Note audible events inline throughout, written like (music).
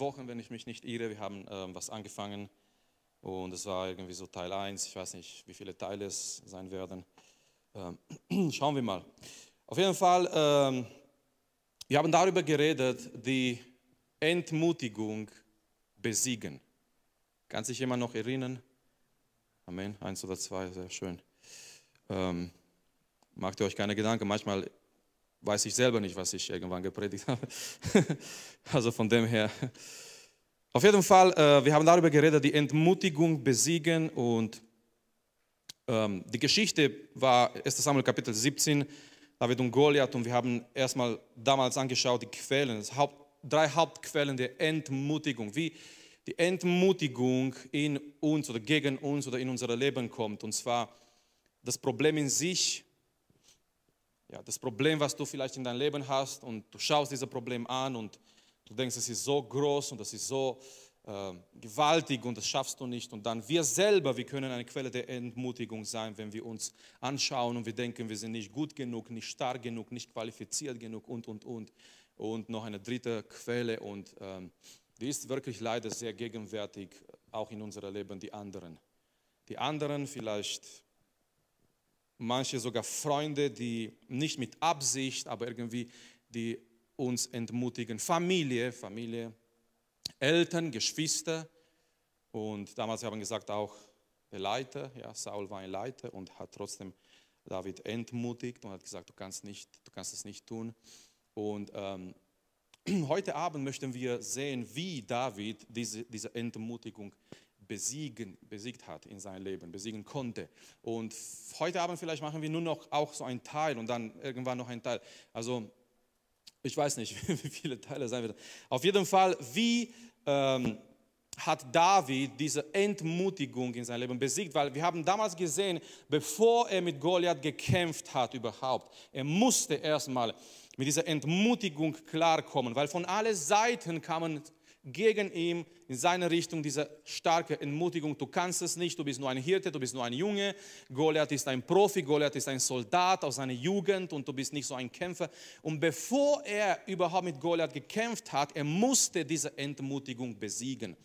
Wochen, wenn ich mich nicht irre, wir haben ähm, was angefangen und es war irgendwie so Teil 1. Ich weiß nicht, wie viele Teile es sein werden. Ähm, (clears throat) schauen wir mal. Auf jeden Fall, ähm, wir haben darüber geredet, die Entmutigung besiegen. Kann sich jemand noch erinnern? Amen. Eins oder zwei, sehr schön. Ähm, macht ihr euch keine Gedanken. Manchmal weiß ich selber nicht, was ich irgendwann gepredigt habe. (laughs) also von dem her. Auf jeden Fall, äh, wir haben darüber geredet, die Entmutigung besiegen und ähm, die Geschichte war 1 Samuel Kapitel 17, David und Goliath und wir haben erstmal damals angeschaut die Quellen, Haupt, drei Hauptquellen der Entmutigung, wie die Entmutigung in uns oder gegen uns oder in unser Leben kommt und zwar das Problem in sich, ja, das Problem, was du vielleicht in deinem Leben hast und du schaust dieses Problem an und du denkst, es ist so groß und es ist so äh, gewaltig und das schaffst du nicht. Und dann wir selber, wir können eine Quelle der Entmutigung sein, wenn wir uns anschauen und wir denken, wir sind nicht gut genug, nicht stark genug, nicht qualifiziert genug und, und, und. Und noch eine dritte Quelle und ähm, die ist wirklich leider sehr gegenwärtig, auch in unserem Leben, die anderen. Die anderen vielleicht manche sogar Freunde, die nicht mit Absicht, aber irgendwie die uns entmutigen. Familie, Familie, Eltern, Geschwister und damals haben wir gesagt auch der Leiter, ja, Saul war ein Leiter und hat trotzdem David entmutigt und hat gesagt, du kannst, nicht, du kannst es nicht tun. Und ähm, (clears throat) heute Abend möchten wir sehen, wie David diese, diese Entmutigung besiegen, besiegt hat in seinem Leben, besiegen konnte. Und heute Abend vielleicht machen wir nur noch auch so einen Teil und dann irgendwann noch einen Teil. Also ich weiß nicht, (laughs) wie viele Teile sein werden. Auf jeden Fall, wie ähm, hat David diese Entmutigung in seinem Leben besiegt, weil wir haben damals gesehen, bevor er mit Goliath gekämpft hat überhaupt, er musste erstmal mit dieser Entmutigung klarkommen, weil von allen Seiten kamen gegen ihn in seine Richtung diese starke Entmutigung. Du kannst es nicht, du bist nur ein Hirte, du bist nur ein Junge. Goliath ist ein Profi, Goliath ist ein Soldat aus seiner Jugend und du bist nicht so ein Kämpfer. Und bevor er überhaupt mit Goliath gekämpft hat, er musste diese Entmutigung besiegen.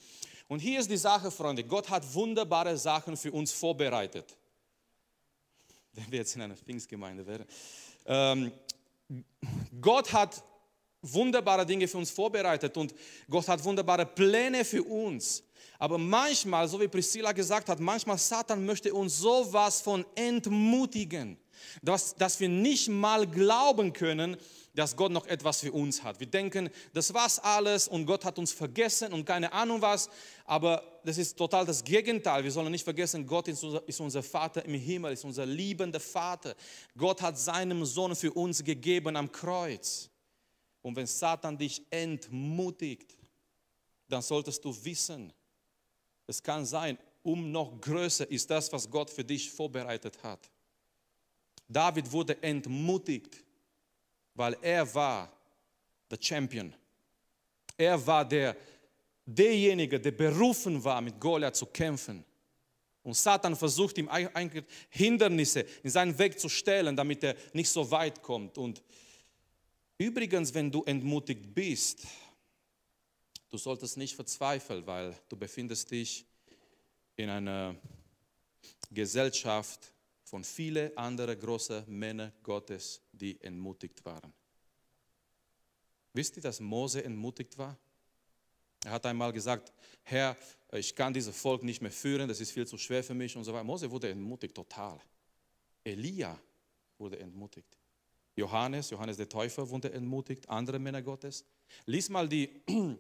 Und hier ist die Sache, Freunde, Gott hat wunderbare Sachen für uns vorbereitet. Wenn wir jetzt in einer Pfingstgemeinde wären. Ähm, Gott hat wunderbare Dinge für uns vorbereitet und Gott hat wunderbare Pläne für uns. Aber manchmal, so wie Priscilla gesagt hat, manchmal Satan möchte uns sowas von entmutigen, dass, dass wir nicht mal glauben können, dass Gott noch etwas für uns hat. Wir denken, das war's alles und Gott hat uns vergessen und keine Ahnung was. Aber das ist total das Gegenteil. Wir sollen nicht vergessen, Gott ist unser, ist unser Vater im Himmel, ist unser liebender Vater. Gott hat seinen Sohn für uns gegeben am Kreuz. Und wenn Satan dich entmutigt, dann solltest du wissen, es kann sein, um noch größer ist das, was Gott für dich vorbereitet hat. David wurde entmutigt, weil er war der Champion. Er war der, derjenige, der berufen war, mit Goliath zu kämpfen. Und Satan versucht ihm Hindernisse in seinen Weg zu stellen, damit er nicht so weit kommt. Und Übrigens, wenn du entmutigt bist, du solltest nicht verzweifeln, weil du befindest dich in einer Gesellschaft von vielen anderen großen Männern Gottes, die entmutigt waren. Wisst ihr, dass Mose entmutigt war? Er hat einmal gesagt, Herr, ich kann dieses Volk nicht mehr führen, das ist viel zu schwer für mich und so weiter. Mose wurde entmutigt, total. Elia wurde entmutigt. Johannes, Johannes der Täufer wurde entmutigt, andere Männer Gottes. Lies mal die (clears throat)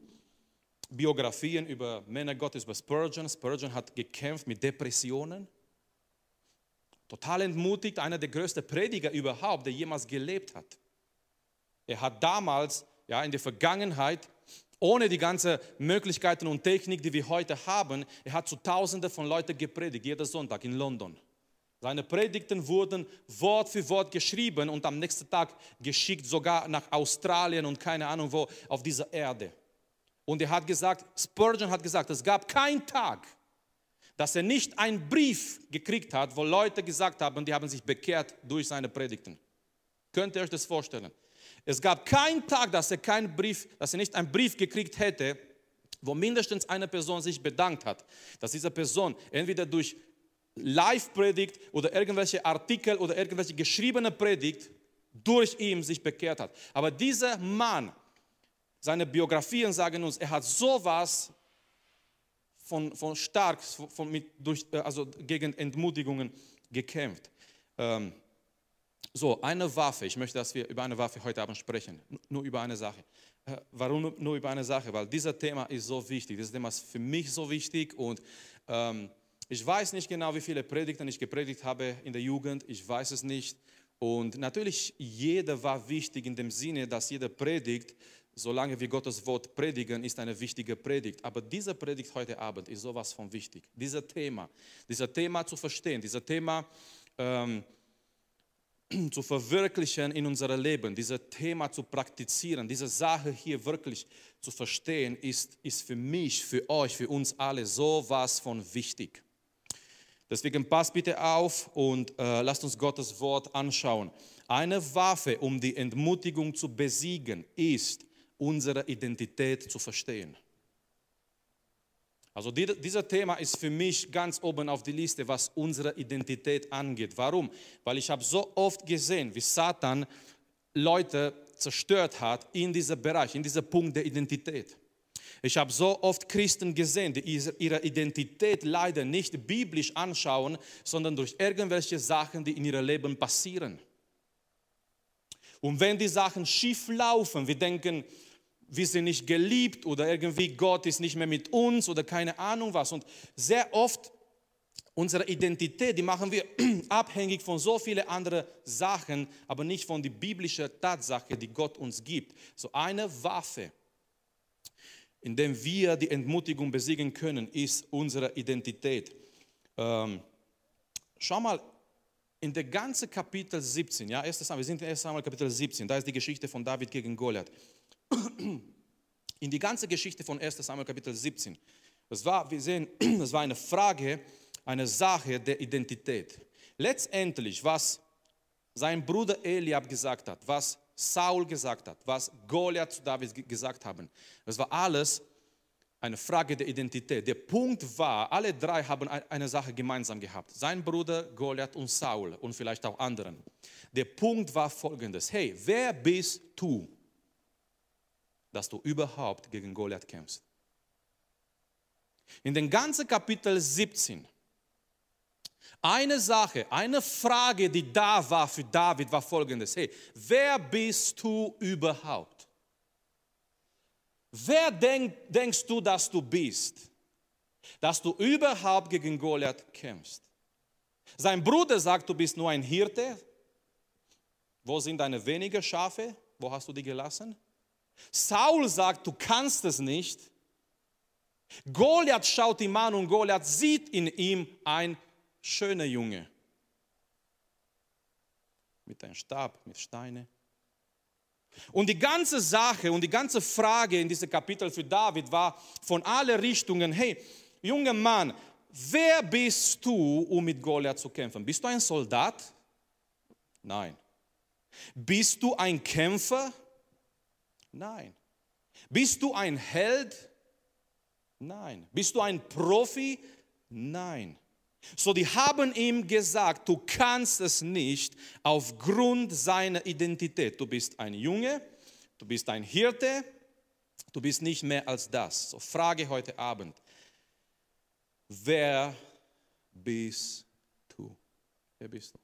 Biografien über Männer Gottes, über Spurgeon. Spurgeon hat gekämpft mit Depressionen. Total entmutigt, einer der größten Prediger überhaupt, der jemals gelebt hat. Er hat damals, ja, in der Vergangenheit, ohne die ganzen Möglichkeiten und Technik, die wir heute haben, er hat zu Tausenden von Leuten gepredigt, jeden Sonntag in London. Seine Predigten wurden Wort für Wort geschrieben und am nächsten Tag geschickt, sogar nach Australien und keine Ahnung wo auf dieser Erde. Und er hat gesagt, Spurgeon hat gesagt, es gab keinen Tag, dass er nicht einen Brief gekriegt hat, wo Leute gesagt haben, die haben sich bekehrt durch seine Predigten. Könnt ihr euch das vorstellen? Es gab keinen Tag, dass er, keinen Brief, dass er nicht einen Brief gekriegt hätte, wo mindestens eine Person sich bedankt hat, dass diese Person entweder durch Live-Predigt oder irgendwelche Artikel oder irgendwelche geschriebene Predigt durch ihn sich bekehrt hat. Aber dieser Mann, seine Biografien sagen uns, er hat sowas von, von stark, von, mit, durch, äh, also gegen Entmutigungen gekämpft. Ähm, so, eine Waffe. Ich möchte, dass wir über eine Waffe heute Abend sprechen. Nur über eine Sache. Äh, warum nur über eine Sache? Weil dieses Thema ist so wichtig. Dieses Thema ist für mich so wichtig und ähm, ich weiß nicht genau, wie viele Predigten ich gepredigt habe in der Jugend. Ich weiß es nicht. Und natürlich, jeder war wichtig in dem Sinne, dass jeder Predigt, solange wir Gottes Wort predigen, ist eine wichtige Predigt. Aber diese Predigt heute Abend ist sowas von wichtig. Dieser Thema, dieser Thema zu verstehen, dieser Thema ähm, (clears throat) zu verwirklichen in unserem Leben, dieses Thema zu praktizieren, diese Sache hier wirklich zu verstehen, ist, ist für mich, für euch, für uns alle sowas von wichtig. Deswegen passt bitte auf und äh, lasst uns Gottes Wort anschauen. Eine Waffe, um die Entmutigung zu besiegen, ist, unsere Identität zu verstehen. Also die, dieser Thema ist für mich ganz oben auf die Liste, was unsere Identität angeht. Warum? Weil ich habe so oft gesehen, wie Satan Leute zerstört hat in diesem Bereich, in diesem Punkt der Identität. Ich habe so oft Christen gesehen, die ihre Identität leider nicht biblisch anschauen, sondern durch irgendwelche Sachen, die in ihrem Leben passieren. Und wenn die Sachen schief laufen, wir denken, wir sind nicht geliebt oder irgendwie Gott ist nicht mehr mit uns oder keine Ahnung was. Und sehr oft unsere Identität, die machen wir (clears throat) abhängig von so vielen anderen Sachen, aber nicht von der biblischen Tatsache, die Gott uns gibt. So eine Waffe, in der wir die Entmutigung besiegen können, ist unsere Identität. Ähm, schau mal, in der ganzen Kapitel 17, ja, 1. Samuel, wir sind in 1. Samuel Kapitel 17, da ist die Geschichte von David gegen Goliath (clears throat) in die ganze Geschichte von 1 Samuel Kapitel 17. Das war, wir sehen, (clears throat) das war eine Frage, eine Sache der Identität. Letztendlich, was sein Bruder Eliab gesagt hat, was Saul gesagt hat, was Goliath zu David gesagt haben, das war alles eine Frage der Identität. Der Punkt war, alle drei haben eine Sache gemeinsam gehabt. Sein Bruder Goliath und Saul und vielleicht auch anderen. Der Punkt war folgendes. Hey, wer bist du? dass du überhaupt gegen Goliath kämpfst. In den ganzen Kapitel 17, eine Sache, eine Frage, die da war für David, war folgendes. Hey, wer bist du überhaupt? Wer denk, denkst du, dass du bist? Dass du überhaupt gegen Goliath kämpfst? Sein Bruder sagt, du bist nur ein Hirte. Wo sind deine wenigen Schafe? Wo hast du die gelassen? Saul sagt, du kannst es nicht. Goliath schaut ihm an und Goliath sieht in ihm ein schöner Junge. Mit einem Stab, mit Steine. Und die ganze Sache und die ganze Frage in diesem Kapitel für David war von allen Richtungen, hey, junger Mann, wer bist du, um mit Goliath zu kämpfen? Bist du ein Soldat? Nein. Bist du ein Kämpfer? Nein. Bist du ein Held? Nein. Bist du ein Profi? Nein. So, die haben ihm gesagt, du kannst es nicht aufgrund seiner Identität. Du bist ein Junge, du bist ein Hirte, du bist nicht mehr als das. So, Frage heute Abend, wer bist du? Wer bist du?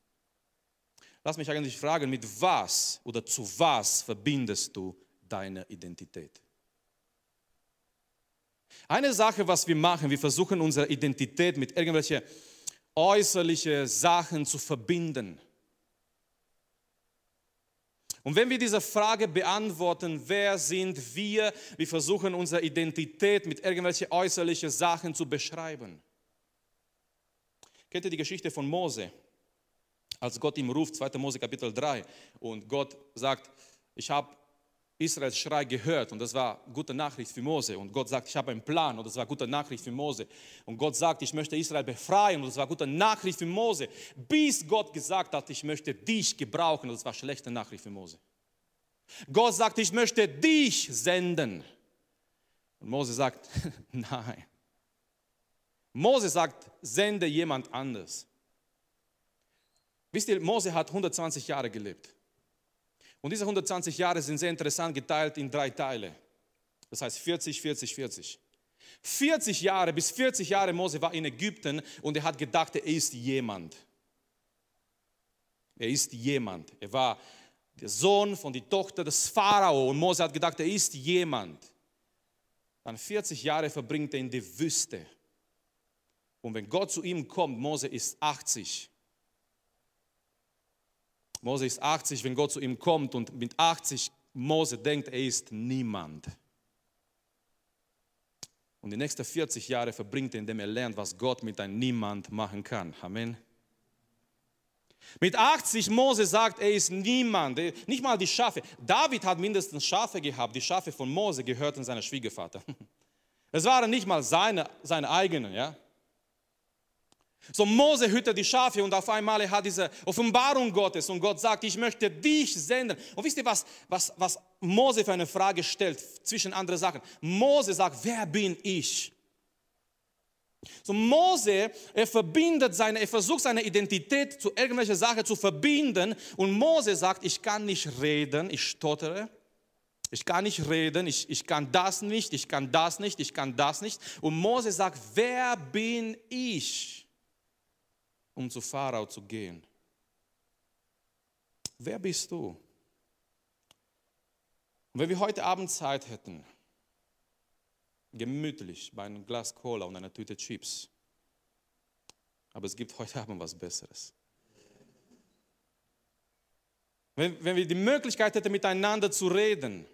Lass mich eigentlich fragen, mit was oder zu was verbindest du deine Identität. Eine Sache, was wir machen, wir versuchen unsere Identität mit irgendwelchen äußerlichen Sachen zu verbinden. Und wenn wir diese Frage beantworten, wer sind wir, wir versuchen unsere Identität mit irgendwelchen äußerlichen Sachen zu beschreiben. Kennt ihr die Geschichte von Mose? Als Gott ihm ruft, 2. Mose Kapitel 3, und Gott sagt, ich habe Israels Schrei gehört und das war gute Nachricht für Mose. Und Gott sagt, ich habe einen Plan und das war gute Nachricht für Mose. Und Gott sagt, ich möchte Israel befreien und das war gute Nachricht für Mose. Bis Gott gesagt hat, ich möchte dich gebrauchen und das war schlechte Nachricht für Mose. Gott sagt, ich möchte dich senden. Und Mose sagt, (laughs) nein. Mose sagt, sende jemand anders. Wisst ihr, Mose hat 120 Jahre gelebt. Und diese 120 Jahre sind sehr interessant geteilt in drei Teile. Das heißt 40, 40, 40. 40 Jahre bis 40 Jahre Mose war in Ägypten und er hat gedacht, er ist jemand. Er ist jemand. Er war der Sohn von der Tochter des Pharao und Mose hat gedacht, er ist jemand. Dann 40 Jahre verbringt er in der Wüste. Und wenn Gott zu ihm kommt, Mose ist 80. Mose ist 80, wenn Gott zu ihm kommt und mit 80 Mose denkt, er ist niemand. Und die nächsten 40 Jahre verbringt er, indem er lernt, was Gott mit einem Niemand machen kann. Amen. Mit 80 Mose sagt, er ist niemand, nicht mal die Schafe. David hat mindestens Schafe gehabt. Die Schafe von Mose gehörten seinem Schwiegervater. (laughs) Es waren nicht mal seine, seine eigenen, ja. So Mose hütet die Schafe und auf einmal er hat diese Offenbarung Gottes und Gott sagt, ich möchte dich senden. Und wisst ihr, was, was, was Mose für eine Frage stellt zwischen anderen Sachen? Mose sagt, wer bin ich? So Mose, er verbindet seine, er versucht seine Identität zu irgendwelcher Sache zu verbinden und Mose sagt, ich kann nicht reden, ich stottere. Ich kann nicht reden, ich, ich kann das nicht, ich kann das nicht, ich kann das nicht. Und Mose sagt, wer bin ich? Um zu Pharao zu gehen. Wer bist du? Und wenn wir heute Abend Zeit hätten, gemütlich bei einem Glas Cola und einer Tüte Chips, aber es gibt heute Abend was Besseres. Wenn, wenn wir die Möglichkeit hätten, miteinander zu reden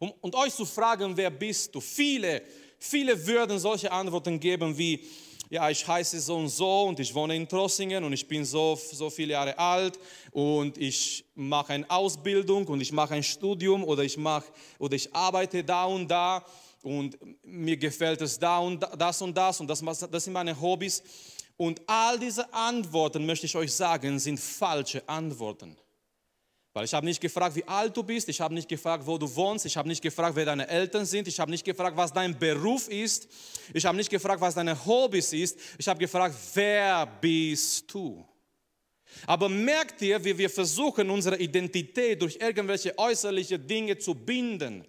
um, und euch zu fragen, wer bist du? Viele, viele würden solche Antworten geben wie, ja, ich heiße so und so und ich wohne in Trossingen und ich bin so, so viele Jahre alt und ich mache eine Ausbildung und ich mache ein Studium oder ich, mache, oder ich arbeite da und da und mir gefällt es da und das und das und das, das sind meine Hobbys. Und all diese Antworten, möchte ich euch sagen, sind falsche Antworten. Weil ich habe nicht gefragt, wie alt du bist, ich habe nicht gefragt, wo du wohnst, ich habe nicht gefragt, wer deine Eltern sind, ich habe nicht gefragt, was dein Beruf ist, ich habe nicht gefragt, was deine Hobbys ist, ich habe gefragt, wer bist du? Aber merkt ihr, wie wir versuchen, unsere Identität durch irgendwelche äußerliche Dinge zu binden?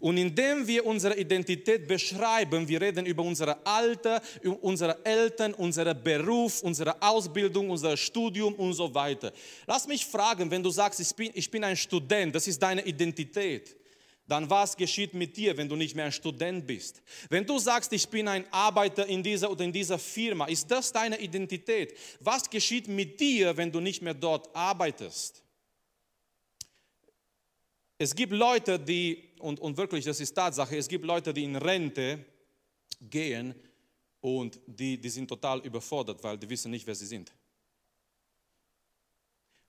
Und indem wir unsere Identität beschreiben, wir reden über unser Alter, unsere Eltern, unseren Beruf, unsere Ausbildung, unser Studium und so weiter. Lass mich fragen, wenn du sagst, ich bin, ich bin ein Student, das ist deine Identität dann was geschieht mit dir, wenn du nicht mehr ein Student bist? Wenn du sagst, ich bin ein Arbeiter in dieser oder in dieser Firma, ist das deine Identität? Was geschieht mit dir, wenn du nicht mehr dort arbeitest? Es gibt Leute, die und, und wirklich, das ist Tatsache, es gibt Leute, die in Rente gehen und die, die sind total überfordert, weil die wissen nicht, wer sie sind.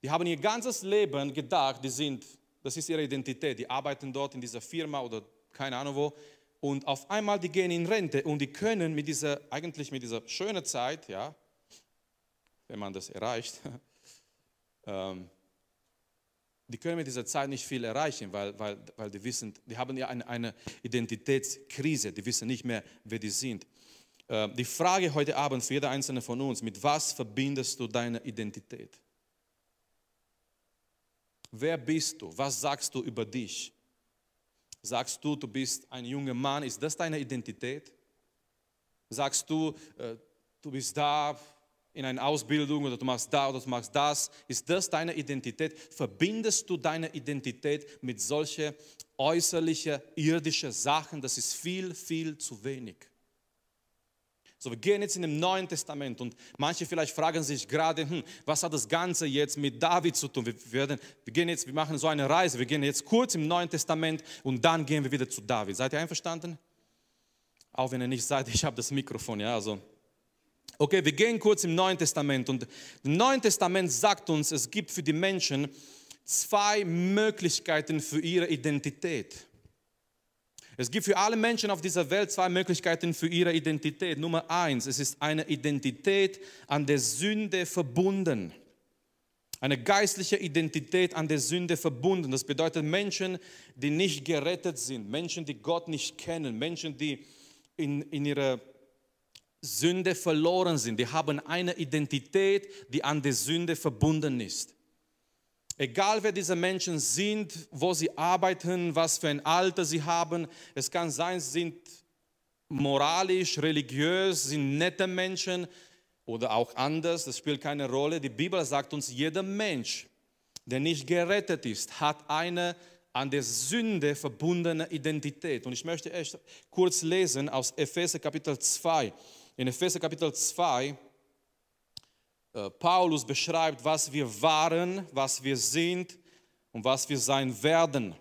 Die haben ihr ganzes Leben gedacht, die sind, das ist ihre Identität, die arbeiten dort in dieser Firma oder keine Ahnung wo. Und auf einmal, die gehen in Rente und die können mit dieser, eigentlich mit dieser schönen Zeit, ja, wenn man das erreicht, (laughs) ähm, die können mit dieser Zeit nicht viel erreichen, weil, weil, weil die wissen, die haben ja eine, eine Identitätskrise, die wissen nicht mehr, wer die sind. Ähm, die Frage heute Abend für jeder einzelne von uns, mit was verbindest du deine Identität? Wer bist du? Was sagst du über dich? Sagst du, du bist ein junger Mann, ist das deine Identität? Sagst du, äh, du bist da, in einer Ausbildung oder du machst da oder du machst das. Ist das deine Identität? Verbindest du deine Identität mit solchen äußerlichen, irdischen Sachen? Das ist viel, viel zu wenig. So, wir gehen jetzt in dem Neuen Testament und manche vielleicht fragen sich gerade, hm, was hat das Ganze jetzt mit David zu tun? Wir, werden, wir gehen jetzt, wir machen so eine Reise, wir gehen jetzt kurz im Neuen Testament und dann gehen wir wieder zu David. Seid ihr einverstanden? Auch wenn ihr nicht seid, (laughs) ich habe das Mikrofon, ja, also Okay, wir gehen kurz im Neuen Testament und im Neuen Testament sagt uns, es gibt für die Menschen zwei Möglichkeiten für ihre Identität. Es gibt für alle Menschen auf dieser Welt zwei Möglichkeiten für ihre Identität. Nummer eins, es ist eine Identität an der Sünde verbunden. Eine geistliche Identität an der Sünde verbunden. Das bedeutet Menschen, die nicht gerettet sind, Menschen, die Gott nicht kennen, Menschen, die in, in ihrer Sünde verloren sind. Die haben eine Identität, die an der Sünde verbunden ist. Egal wer diese Menschen sind, wo sie arbeiten, was für ein Alter sie haben, es kann sein, sie sind moralisch, religiös, sind nette Menschen, oder auch anders, das spielt keine Rolle. Die Bibel sagt uns, jeder Mensch, der nicht gerettet ist, hat eine an der Sünde verbundene Identität. Und ich möchte echt kurz lesen aus Epheser Kapitel 2. In Epheser Kapitel 2, äh, Paulus beschreibt, was wir waren, was wir sind und was wir sein werden.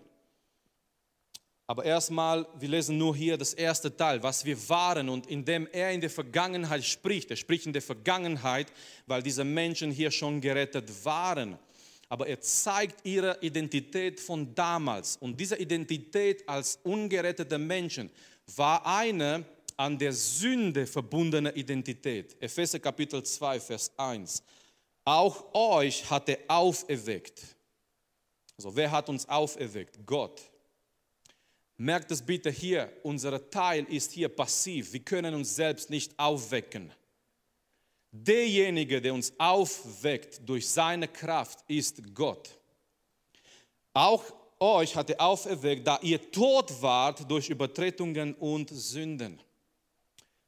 Aber erstmal, wir lesen nur hier das erste Teil, was wir waren. Und indem er in der Vergangenheit spricht, er spricht in der Vergangenheit, weil diese Menschen hier schon gerettet waren. Aber er zeigt ihre Identität von damals. Und diese Identität als ungerettete Menschen war eine an der Sünde verbundene Identität. Epheser Kapitel 2, Vers 1. Auch euch hat er auferweckt. Also wer hat uns auferweckt? Gott Merkt es bitte hier, unser Teil ist hier passiv. Wir können uns selbst nicht aufwecken. Derjenige, der uns aufweckt durch seine Kraft, ist Gott. Auch euch hat er auferweckt, da ihr tot wart durch Übertretungen und Sünden.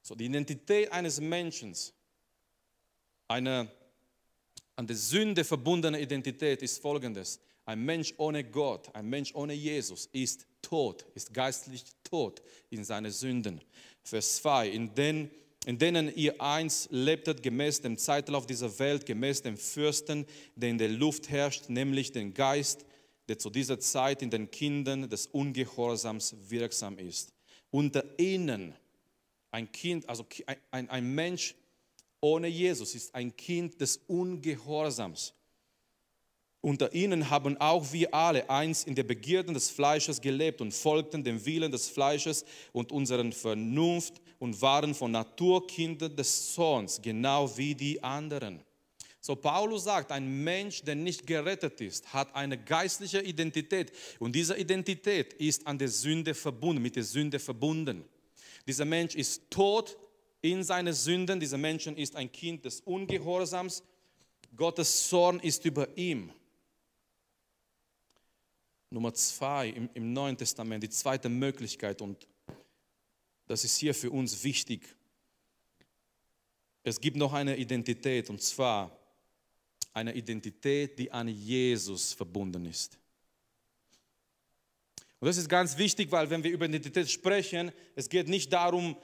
So, die Identität eines Menschen, eine an der Sünde verbundene Identität ist folgendes. Ein Mensch ohne Gott, ein Mensch ohne Jesus ist tot, ist geistlich tot in seinen Sünden. Vers 2, in, den, in denen ihr eins lebtet gemäß dem Zeitlauf dieser Welt, gemäß dem Fürsten, der in der Luft herrscht, nämlich den Geist, der zu dieser Zeit in den Kindern des Ungehorsams wirksam ist. Unter ihnen ein Kind, also ein, ein Mensch ohne Jesus ist ein Kind des Ungehorsams. Unter ihnen haben auch wir alle eins in der Begierden des Fleisches gelebt und folgten dem Willen des Fleisches und unseren Vernunft und waren von Natur Kinder des Zorns, genau wie die anderen. So Paulus sagt, ein Mensch, der nicht gerettet ist, hat eine geistliche Identität und diese Identität ist an der Sünde verbunden, mit der Sünde verbunden. Dieser Mensch ist tot in seinen Sünden, dieser Mensch ist ein Kind des Ungehorsams. Gottes Zorn ist über ihm. Nummer zwei im, im Neuen Testament, die zweite Möglichkeit, und das ist hier für uns wichtig. Es gibt noch eine Identität, und zwar eine Identität, die an Jesus verbunden ist. Und das ist ganz wichtig, weil wenn wir über Identität sprechen, es geht nicht darum,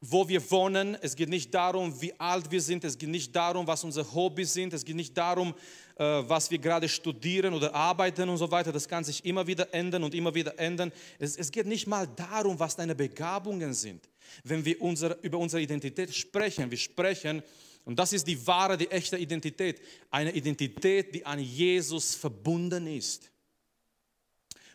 wo wir wohnen. Es geht nicht darum, wie alt wir sind. Es geht nicht darum, was unsere Hobbys sind. Es geht nicht darum, äh, was wir gerade studieren oder arbeiten und so weiter. Das kann sich immer wieder ändern und immer wieder ändern. Es, es geht nicht mal darum, was deine Begabungen sind. Wenn wir unsere, über unsere Identität sprechen, wir sprechen, und das ist die wahre, die echte Identität, eine Identität, die an Jesus verbunden ist.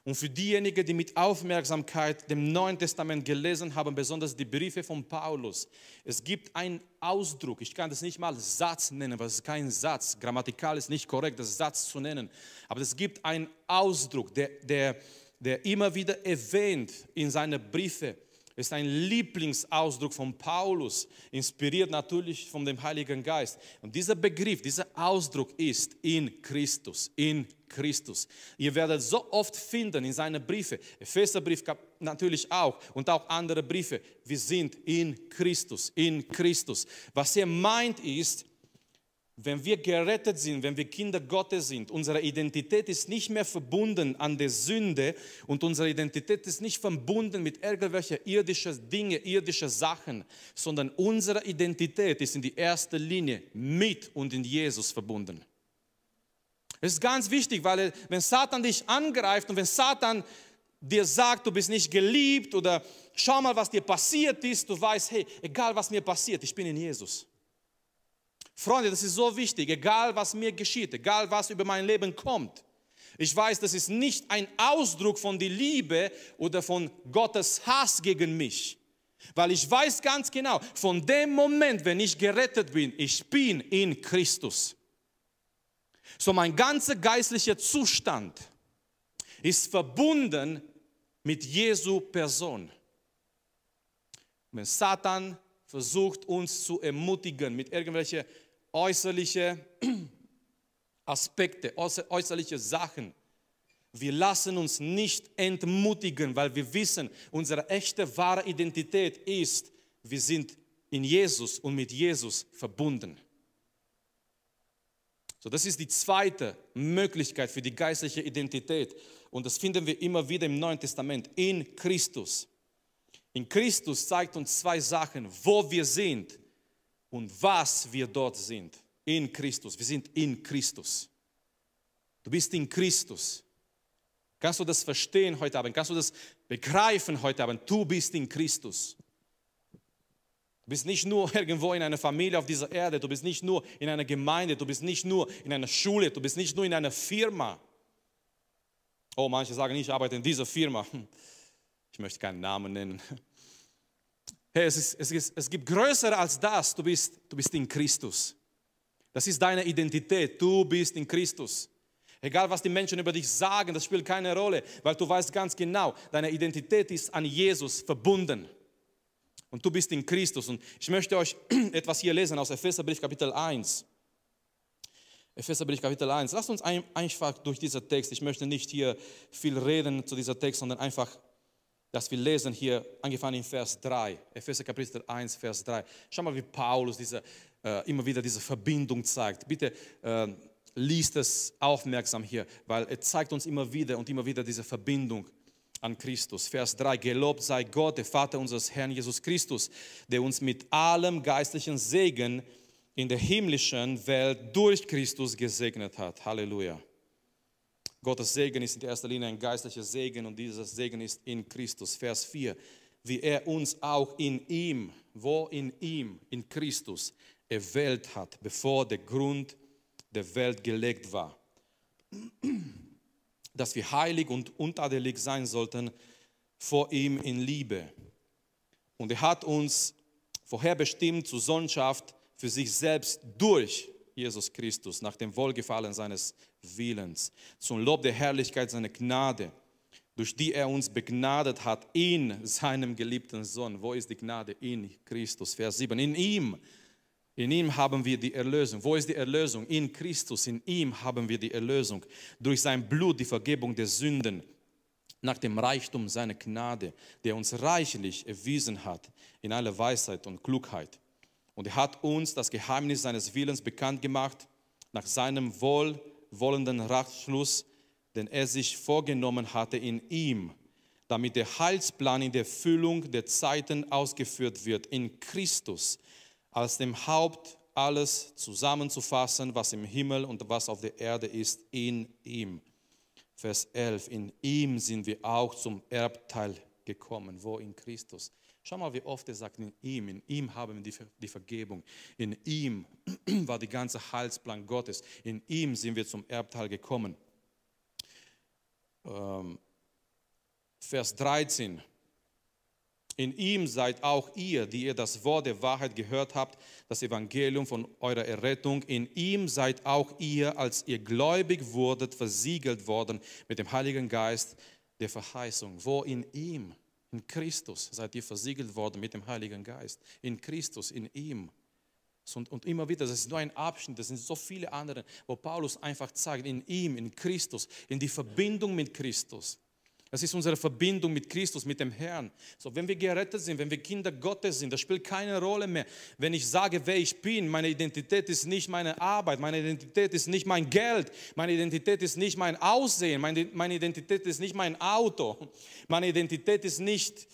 Und für diejenigen, die mit Aufmerksamkeit dem Neuen Testament gelesen haben, besonders die Briefe von Paulus, es gibt einen Ausdruck, ich kann das nicht mal Satz nennen, weil es ist kein Satz, grammatikal ist nicht korrekt, das Satz zu nennen, aber es gibt einen Ausdruck, der, der, der immer wieder erwähnt in seinen Briefen ist ein Lieblingsausdruck von Paulus, inspiriert natürlich von dem Heiligen Geist. Und dieser Begriff, dieser Ausdruck ist in Christus, in Christus. Ihr werdet so oft finden in seinen Briefen, Epheserbrief natürlich auch und auch andere Briefe, wir sind in Christus, in Christus. Was er meint ist, wenn wir gerettet sind, wenn wir Kinder Gottes sind, unsere Identität ist nicht mehr verbunden an der Sünde und unsere Identität ist nicht verbunden mit irgendwelchen irdischen Dingen, irdischen Sachen, sondern unsere Identität ist in die erste Linie mit und in Jesus verbunden. Es ist ganz wichtig, weil wenn Satan dich angreift und wenn Satan dir sagt, du bist nicht geliebt oder schau mal, was dir passiert ist, du weißt, hey, egal was mir passiert, ich bin in Jesus. Freunde, das ist so wichtig, egal was mir geschieht, egal was über mein Leben kommt. Ich weiß, das ist nicht ein Ausdruck von der Liebe oder von Gottes Hass gegen mich. Weil ich weiß ganz genau, von dem Moment, wenn ich gerettet bin, ich bin in Christus. So mein ganzer geistlicher Zustand ist verbunden mit Jesu Person. Wenn Satan versucht uns zu ermutigen mit irgendwelchen äußerlichen (clears throat) Aspekte, äußerliche Sachen, wir lassen uns nicht entmutigen, weil wir wissen, unsere echte wahre Identität ist, wir sind in Jesus und mit Jesus verbunden. So, das ist die zweite Möglichkeit für die geistliche Identität. Und das finden wir immer wieder im Neuen Testament, in Christus. In Christus zeigt uns zwei Sachen, wo wir sind und was wir dort sind. In Christus. Wir sind in Christus. Du bist in Christus. Kannst du das verstehen heute Abend? Kannst du das begreifen heute Abend? Du bist in Christus. Du bist nicht nur (laughs) irgendwo in einer Familie auf dieser Erde, du bist nicht nur in einer Gemeinde, du bist nicht nur in einer Schule, du bist nicht nur in einer Firma. Oh, manche sagen, ich arbeite in dieser Firma. Ich möchte keinen Namen nennen. Hey, es, ist, es, ist, es gibt größer als das. Du bist, du bist in Christus. Das ist deine Identität. Du bist in Christus. Egal, was die Menschen über dich sagen, das spielt keine Rolle, weil du weißt ganz genau, deine Identität ist an Jesus verbunden. Und du bist in Christus. Und ich möchte euch (clears throat) etwas hier lesen aus Epheserbrief Kapitel 1. Epheserbrief Kapitel 1. Lasst uns einfach durch diesen Text, ich möchte nicht hier viel reden zu dieser Text, sondern einfach, dass wir lesen hier, angefangen in Vers 3. Epheser Kapitel 1, Vers 3. Schau mal, wie Paulus diese, äh, immer wieder diese Verbindung zeigt. Bitte äh, liest es aufmerksam hier, weil er zeigt uns immer wieder und immer wieder diese Verbindung an Christus. Vers 3, gelobt sei Gott, der Vater unseres Herrn Jesus Christus, der uns mit allem geistlichen Segen in der himmlischen Welt durch Christus gesegnet hat. Halleluja. Gottes Segen ist in erster Linie ein geistlicher Segen und dieser Segen ist in Christus. Vers 4, wie er uns auch in ihm, wo in ihm, in Christus, erwählt hat, bevor der Grund der Welt gelegt war. (clears throat) Dass wir heilig und untadelig sein sollten vor ihm in Liebe. Und er hat uns vorherbestimmt zur Sohnschaft für sich selbst durch Jesus Christus, nach dem Wohlgefallen seines Willens, zum Lob der Herrlichkeit seiner Gnade, durch die er uns begnadet hat in seinem geliebten Sohn. Wo ist die Gnade? In Christus. Vers 7. In ihm in ihm haben wir die Erlösung. Wo ist die Erlösung? In Christus, in ihm haben wir die Erlösung. Durch sein Blut die Vergebung der Sünden. Nach dem Reichtum seiner Gnade, der uns reichlich erwiesen hat in aller Weisheit und Klugheit. Und er hat uns das Geheimnis seines Willens bekannt gemacht, nach seinem wohlwollenden Ratschluss, den er sich vorgenommen hatte in ihm, damit der Heilsplan in der Füllung der Zeiten ausgeführt wird, in Christus als dem Haupt alles zusammenzufassen, was im Himmel und was auf der Erde ist, in ihm. Vers 11, in ihm sind wir auch zum Erbteil gekommen. Wo in Christus? Schau mal, wie oft er sagt, in ihm, in ihm haben wir die Vergebung. In ihm (clears throat) war die ganze Heilsplan Gottes. In ihm sind wir zum Erbteil gekommen. Ähm, Vers 13, in ihm seid auch ihr, die ihr das Wort der Wahrheit gehört habt, das Evangelium von eurer Errettung. In ihm seid auch ihr, als ihr gläubig wurdet, versiegelt worden mit dem Heiligen Geist der Verheißung. Wo in ihm, in Christus, seid ihr versiegelt worden mit dem Heiligen Geist. In Christus, in ihm. Und, immer wieder, das ist nur ein Abschnitt, das sind so viele andere, wo Paulus einfach zeigt, in ihm, in Christus, in die Verbindung mit Christus. Das ist unsere Verbindung mit Christus, mit dem Herrn. So, wenn wir gerettet sind, wenn wir Kinder Gottes sind, das spielt keine Rolle mehr. Wenn ich sage, wer ich bin, meine Identität ist nicht meine Arbeit, meine Identität ist nicht mein Geld, meine Identität ist nicht mein Aussehen, meine, meine Identität ist nicht mein Auto, meine Identität ist nicht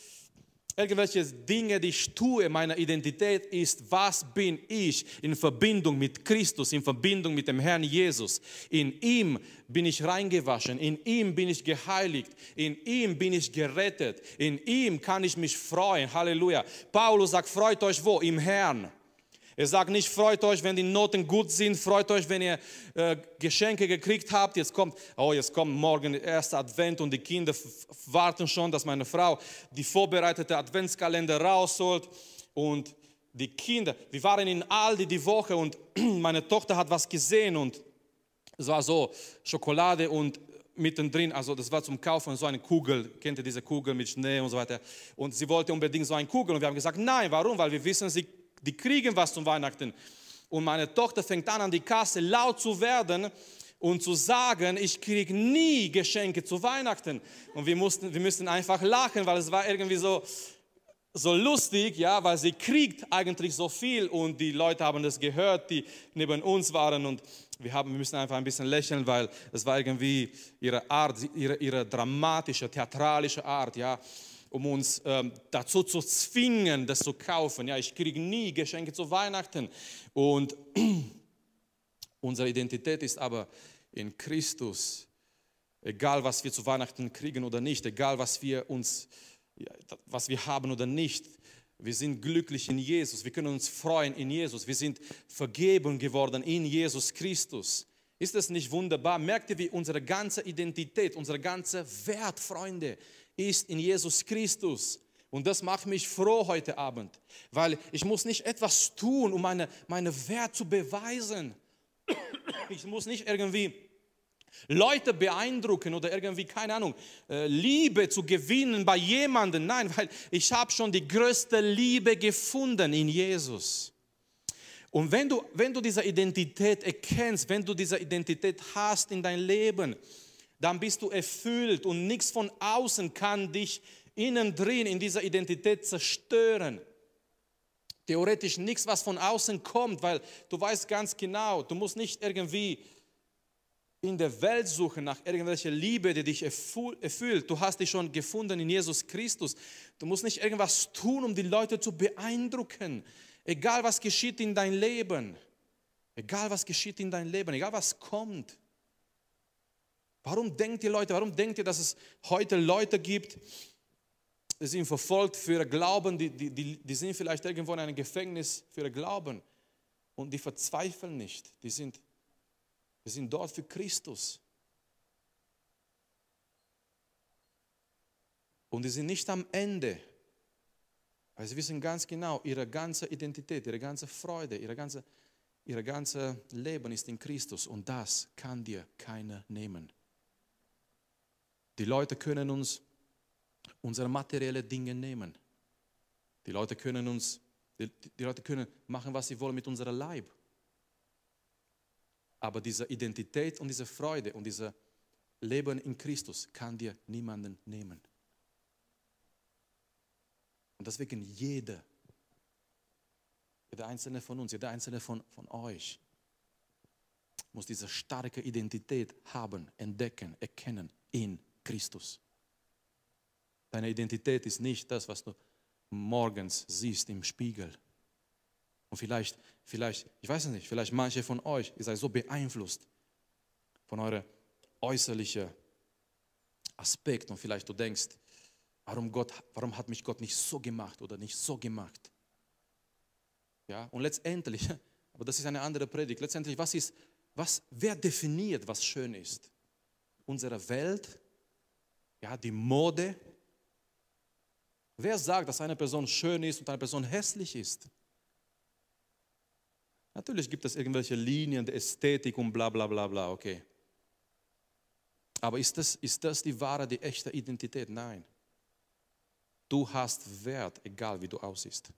irgendwelche Dinge, die ich tue, meine Identität ist, was bin ich in Verbindung mit Christus, in Verbindung mit dem Herrn Jesus. In ihm bin ich reingewaschen, in ihm bin ich geheiligt, in ihm bin ich gerettet, in ihm kann ich mich freuen. Halleluja. Paulus sagt, freut euch wo? Im Herrn. Er sagt nicht, freut euch, wenn die Noten gut sind, freut euch, wenn ihr äh, Geschenke gekriegt habt. Jetzt kommt, oh, jetzt kommt morgen der erste Advent und die Kinder warten schon, dass meine Frau die vorbereitete Adventskalender rausholt. Und die Kinder, wir waren in Aldi die Woche und (clears throat) meine Tochter hat was gesehen und es war so Schokolade und mittendrin, also das war zum Kaufen so eine Kugel, kennt ihr diese Kugel mit Schnee und so weiter. Und sie wollte unbedingt so eine Kugel und wir haben gesagt, nein, warum? Weil wir wissen, sie, die kriegen was zum Weihnachten. Und meine Tochter fängt an, an die Kasse laut zu werden und zu sagen, ich kriege nie Geschenke zu Weihnachten. Und wir mussten, wir mussten einfach lachen, weil es war irgendwie so, so lustig, ja, weil sie kriegt eigentlich so viel und die Leute haben das gehört, die neben uns waren und wir, haben, wir müssen einfach ein bisschen lächeln, weil es war irgendwie ihre Art, ihre, ihre dramatische, theatralische Art, ja, um uns ähm, dazu zu zwingen, das zu kaufen. Ja, ich kriege nie Geschenke zu Weihnachten und (clears throat) unsere Identität ist aber in Christus. Egal, was wir zu Weihnachten kriegen oder nicht, egal, was wir uns was wir haben oder nicht. Wir sind glücklich in Jesus. Wir können uns freuen in Jesus. Wir sind vergeben geworden in Jesus Christus. Ist das nicht wunderbar? Merkt ihr, wie unsere ganze Identität, unser ganzer Wert, Freunde, ist in Jesus Christus. Und das macht mich froh heute Abend, weil ich muss nicht etwas tun, um meine, meine Wert zu beweisen. Ich muss nicht irgendwie Leute beeindrucken oder irgendwie, keine Ahnung, äh, Liebe zu gewinnen bei jemandem. Nein, weil ich habe schon die größte Liebe gefunden in Jesus. Und wenn du, wenn du diese Identität erkennst, wenn du diese Identität hast in dein Leben, dann bist du erfüllt und nichts von außen kann dich innen drin in dieser Identität zerstören. Theoretisch nichts, was von außen kommt, weil du weißt ganz genau, du musst nicht irgendwie in der Welt suchen nach irgendwelcher Liebe, die dich erfüllt. Du hast dich schon gefunden in Jesus Christus. Du musst nicht irgendwas tun, um die Leute zu beeindrucken. Egal was geschieht in dein Leben. Egal was geschieht in dein Leben, egal was kommt. Warum denkt ihr Leute, warum denkt ihr, dass es heute Leute gibt, die sind verfolgt für ihr Glauben, die, die, die, die sind vielleicht irgendwo in einem Gefängnis für ihr Glauben und die verzweifeln nicht, die sind wir sind dort für Christus. Und die sind nicht am Ende, weil sie wissen ganz genau, ihre ganze Identität, ihre ganze Freude, ihre ganze, ihre ganze Leben ist in Christus und das kann dir keiner nehmen. Die Leute können uns unsere materiellen Dinge nehmen. Die Leute können uns, die, die Leute können machen, was sie wollen mit unserem Leib. Aber diese Identität und diese Freude und dieses Leben in Christus kann dir niemanden nehmen. Und deswegen jeder, jeder einzelne von uns, jeder einzelne von, von euch muss diese starke Identität haben, entdecken, erkennen in Christus. Deine Identität ist nicht das, was du morgens siehst im Spiegel. Und vielleicht vielleicht, ich weiß es nicht, vielleicht manche von euch, ihr seid so beeinflusst von eurem äußerlichen Aspekt und vielleicht du denkst, warum, Gott, warum hat mich Gott nicht so gemacht oder nicht so gemacht? Ja, und letztendlich, (laughs) aber das ist eine andere Predigt, letztendlich, was ist, was, wer definiert, was schön ist? Unsere Welt, ja, die Mode. Wer sagt, dass eine Person schön ist und eine Person hässlich ist? Natürlich gibt es irgendwelche Linien der Ästhetik und bla bla bla bla, okay. Aber ist das, ist das die wahre, die echte Identität? Nein. Du hast Wert, egal wie du aussiehst.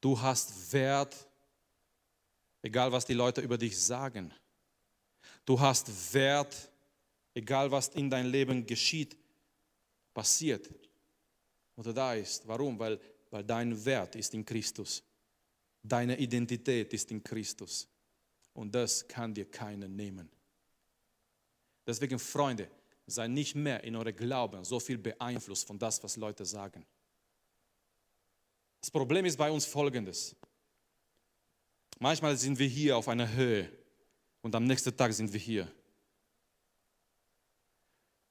Du hast Wert, egal was die Leute über dich sagen. Du hast Wert, egal was in deinem Leben geschieht, passiert oder da ist. Warum? Weil, weil dein Wert ist in Christus. Deine Identität ist in Christus. Und das kann dir keiner nehmen. Deswegen, Freunde, sei nicht mehr in eurem Glauben so viel beeinflusst von das, was Leute sagen. Das Problem ist bei uns folgendes. Manchmal sind wir hier auf einer Höhe und am nächsten Tag sind wir hier.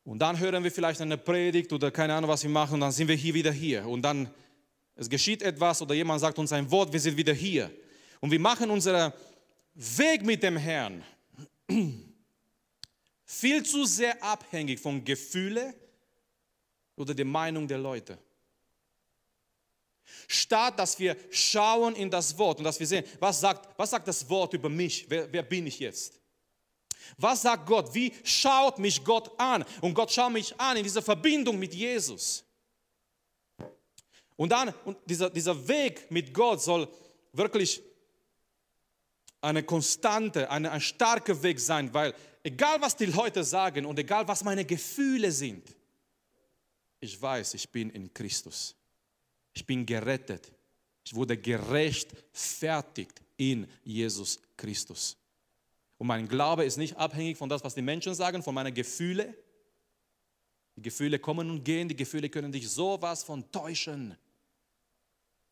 Und dann hören wir vielleicht eine Predigt oder keine Ahnung, was wir machen und dann sind wir hier wieder hier. Und dann es geschieht etwas oder jemand sagt uns ein Wort, wir sind wieder hier. Und wir machen unseren Weg mit dem Herrn (clears throat) viel zu sehr abhängig von Gefühlen oder der Meinung der Leute. Statt dass wir schauen in das Wort und dass wir sehen, was sagt, was sagt das Wort über mich, wer, wer bin ich jetzt? Was sagt Gott? Wie schaut mich Gott an? Und Gott schaut mich an in dieser Verbindung mit Jesus. Und dann, und dieser, dieser Weg mit Gott soll wirklich eine konstante, eine, ein starker Weg sein, weil egal was die Leute sagen und egal was meine Gefühle sind, ich weiß, ich bin in Christus. Ich bin gerettet. Ich wurde gerecht, fertig in Jesus Christus. Und mein Glaube ist nicht abhängig von das, was die Menschen sagen, von meinen Gefühlen. Die Gefühle kommen und gehen, die Gefühle können dich sowas von täuschen.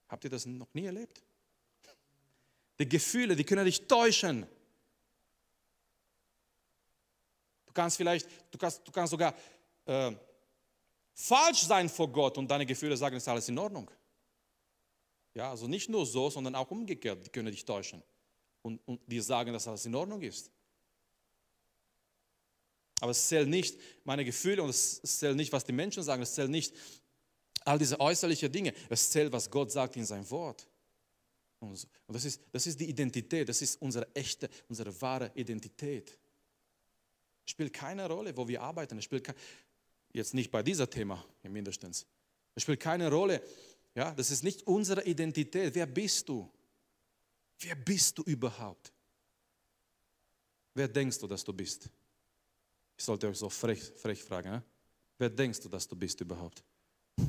Habt ihr das noch nie erlebt? Die Gefühle, die können dich täuschen. Du kannst vielleicht, du kannst, du kannst sogar äh, falsch sein vor Gott und deine Gefühle sagen, es ist alles in Ordnung. Ja, also nicht nur so, sondern auch umgekehrt, die können dich täuschen und, und dir sagen, dass alles in Ordnung ist. Aber es zählt nicht meine Gefühle und es zählt nicht, was die Menschen sagen, es zählt nicht all diese äußerlichen Dinge, es zählt, was Gott sagt in sein Wort. Und das ist, das ist die Identität, das ist unsere echte, unsere wahre Identität. Es spielt keine Rolle, wo wir arbeiten. Es spielt jetzt nicht bei diesem Thema mindestens. Es spielt keine Rolle. Ja, das ist nicht unsere Identität. Wer bist du? Wer bist du überhaupt? Wer denkst du, dass du bist? Ich sollte euch so frech, frech fragen. Ne? Wer denkst du, dass du bist überhaupt? (laughs)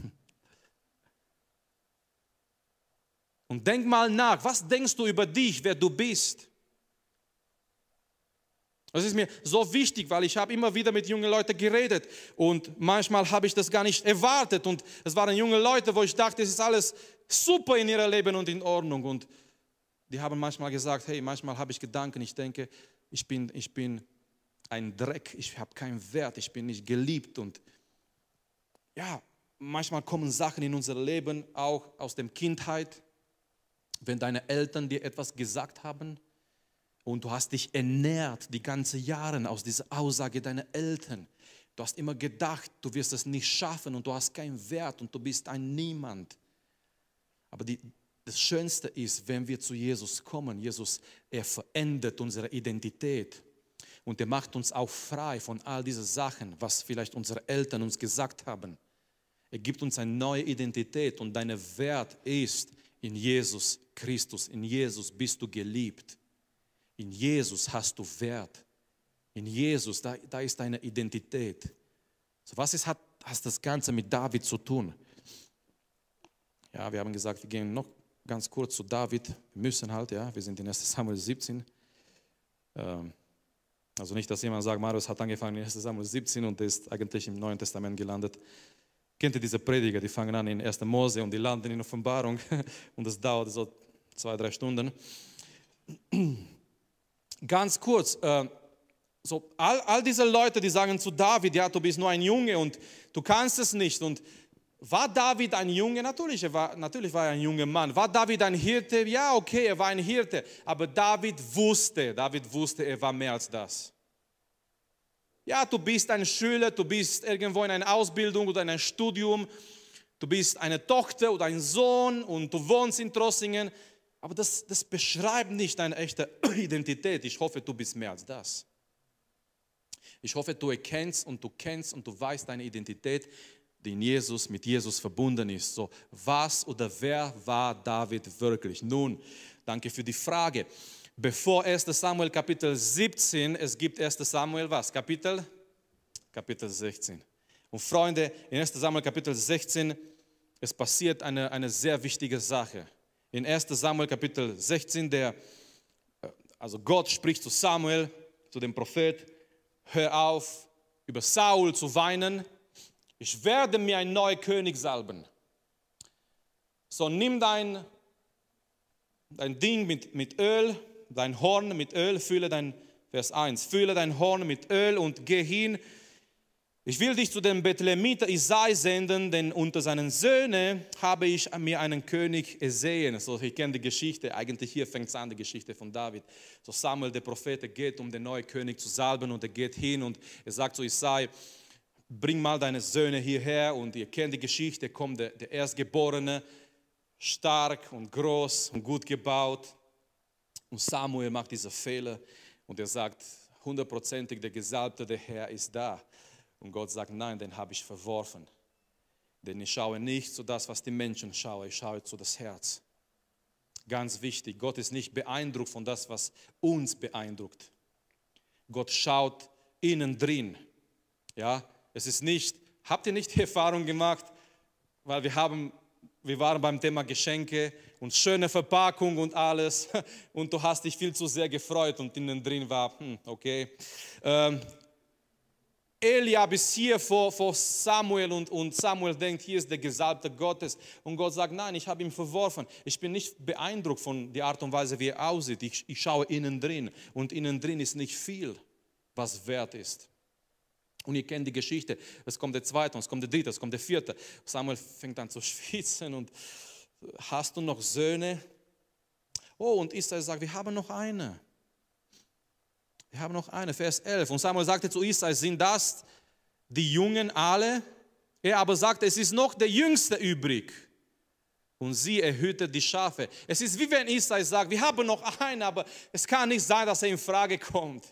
Und denk mal nach, was denkst du über dich, wer du bist? Das ist mir so wichtig, weil ich habe immer wieder mit jungen Leuten geredet und manchmal habe ich das gar nicht erwartet und es waren junge Leute, wo ich dachte, es ist alles super in ihrem Leben und in Ordnung und die haben manchmal gesagt, hey, manchmal habe ich Gedanken, ich denke, ich bin, ich bin ein Dreck, ich habe keinen Wert, ich bin nicht geliebt und ja, manchmal kommen Sachen in unser Leben auch aus der Kindheit wenn deine Eltern dir etwas gesagt haben und du hast dich ernährt die ganzen Jahre aus dieser Aussage deiner Eltern. Du hast immer gedacht, du wirst es nicht schaffen und du hast keinen Wert und du bist ein Niemand. Aber die, das Schönste ist, wenn wir zu Jesus kommen. Jesus, er verändert unsere Identität und er macht uns auch frei von all diesen Sachen, was vielleicht unsere Eltern uns gesagt haben. Er gibt uns eine neue Identität und dein Wert ist in Jesus Christus. In Jesus bist du geliebt. In Jesus hast du Wert. In Jesus, da, da ist deine Identität. So, was ist, hat, hat das Ganze mit David zu tun? Ja, wir haben gesagt, wir gehen noch ganz kurz zu David. Wir müssen halt, ja, wir sind in 1 Samuel 17. Ähm, also nicht, dass jemand sagt, Marius hat angefangen in 1 Samuel 17 und ist eigentlich im Neuen Testament gelandet. Kennt ihr diese Prediger, die fangen an in 1. Mose und die landen in Offenbarung (laughs) und das dauert so zwei, drei Stunden. (clears throat) Ganz kurz, äh, so all, all diese Leute, die sagen zu David, ja, du bist nur ein Junge und du kannst es nicht. Und war David ein Junge? Natürlich, er war, natürlich war er ein junger Mann. War David ein Hirte? Ja, okay, er war ein Hirte. Aber David wusste, David wusste, er war mehr als das. Ja, du bist ein Schüler, du bist irgendwo in einer Ausbildung oder in einem Studium, du bist eine Tochter oder ein Sohn und du wohnst in Trossingen, aber das, das beschreibt nicht deine echte (clears throat) Identität. Ich hoffe, du bist mehr als das. Ich hoffe, du erkennst und du kennst und du weißt deine Identität, die in Jesus, mit Jesus verbunden ist. So, was oder wer war David wirklich? Nun, danke für die Frage bevor 1 Samuel Kapitel 17, es gibt 1 Samuel was? Kapitel? Kapitel 16. Und Freunde, in 1 Samuel Kapitel 16, es passiert eine, eine sehr wichtige Sache. In 1 Samuel Kapitel 16, der, also Gott spricht zu Samuel, zu dem Prophet, hör auf, über Saul zu weinen, ich werde mir einen neuen König salben. So nimm dein, dein Ding mit, mit Öl, dein Horn mit Öl, fülle dein, Vers 1, fülle dein Horn mit Öl und geh hin. Ich will dich zu dem Bethlehemiter Isai senden, denn unter seinen Söhnen habe ich mir einen König ersehen. So, ich kenne die Geschichte, eigentlich hier fängt es an, die Geschichte von David. So Samuel, der Prophet, geht, um den neuen König zu salben und er geht hin und er sagt zu Isai, bring mal deine Söhne hierher und ihr kennt die Geschichte, kommt der, der Erstgeborene, stark und groß und gut gebaut, und Samuel macht diese Fehler und er sagt, hundertprozentig, der Gesalbte, der Herr ist da. Und Gott sagt, nein, den habe ich verworfen. Denn ich schaue nicht zu das, was die Menschen schauen, ich schaue zu das Herz. Ganz wichtig, Gott ist nicht beeindruckt von das, was uns beeindruckt. Gott schaut innen drin. Ja, es ist nicht, habt ihr nicht die Erfahrung gemacht, weil wir haben, wir waren beim Thema Geschenke und schöne Verpackung und alles (laughs) und du hast dich viel zu sehr gefreut und innen drin war, hm, okay. Ähm, Eliab ist hier vor, vor Samuel und, und Samuel denkt, hier ist der Gesalbte Gottes. Und Gott sagt, nein, ich habe ihn verworfen. Ich bin nicht beeindruckt von der Art und Weise, wie er aussieht. Ich, ich schaue innen drin und innen drin ist nicht viel, was wert ist. Und ihr kennt die Geschichte. Es kommt der zweite, es kommt der dritte, es kommt der vierte. Samuel fängt an zu schwitzen und hast du noch Söhne? Oh, und Israel sagt, wir haben noch eine. Wir haben noch eine, Vers 11. Und Samuel sagte zu Israel, sind das die Jungen alle? Er aber sagte, es ist noch der Jüngste übrig. Und sie erhütet die Schafe. Es ist wie wenn Israel sagt, wir haben noch einen, aber es kann nicht sein, dass er in Frage kommt.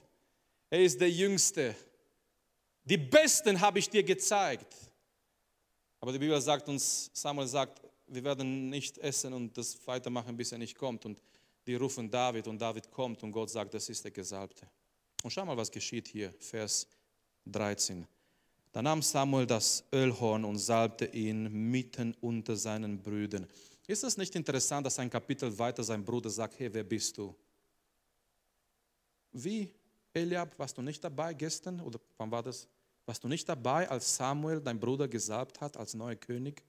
Er ist der Jüngste. Die Besten habe ich dir gezeigt. Aber die Bibel sagt uns, Samuel sagt, wir werden nicht essen und das weitermachen, bis er nicht kommt. Und die rufen David und David kommt und Gott sagt, das ist der Gesalbte. Und schau mal, was geschieht hier, Vers 13. Da nahm Samuel das Ölhorn und salbte ihn mitten unter seinen Brüdern. Ist es nicht interessant, dass ein Kapitel weiter sein Bruder sagt, hey, wer bist du? Wie, Eliab, warst du nicht dabei gestern oder wann war das? Warst du nicht dabei, als Samuel, dein Bruder, gesalbt hat als neuer König?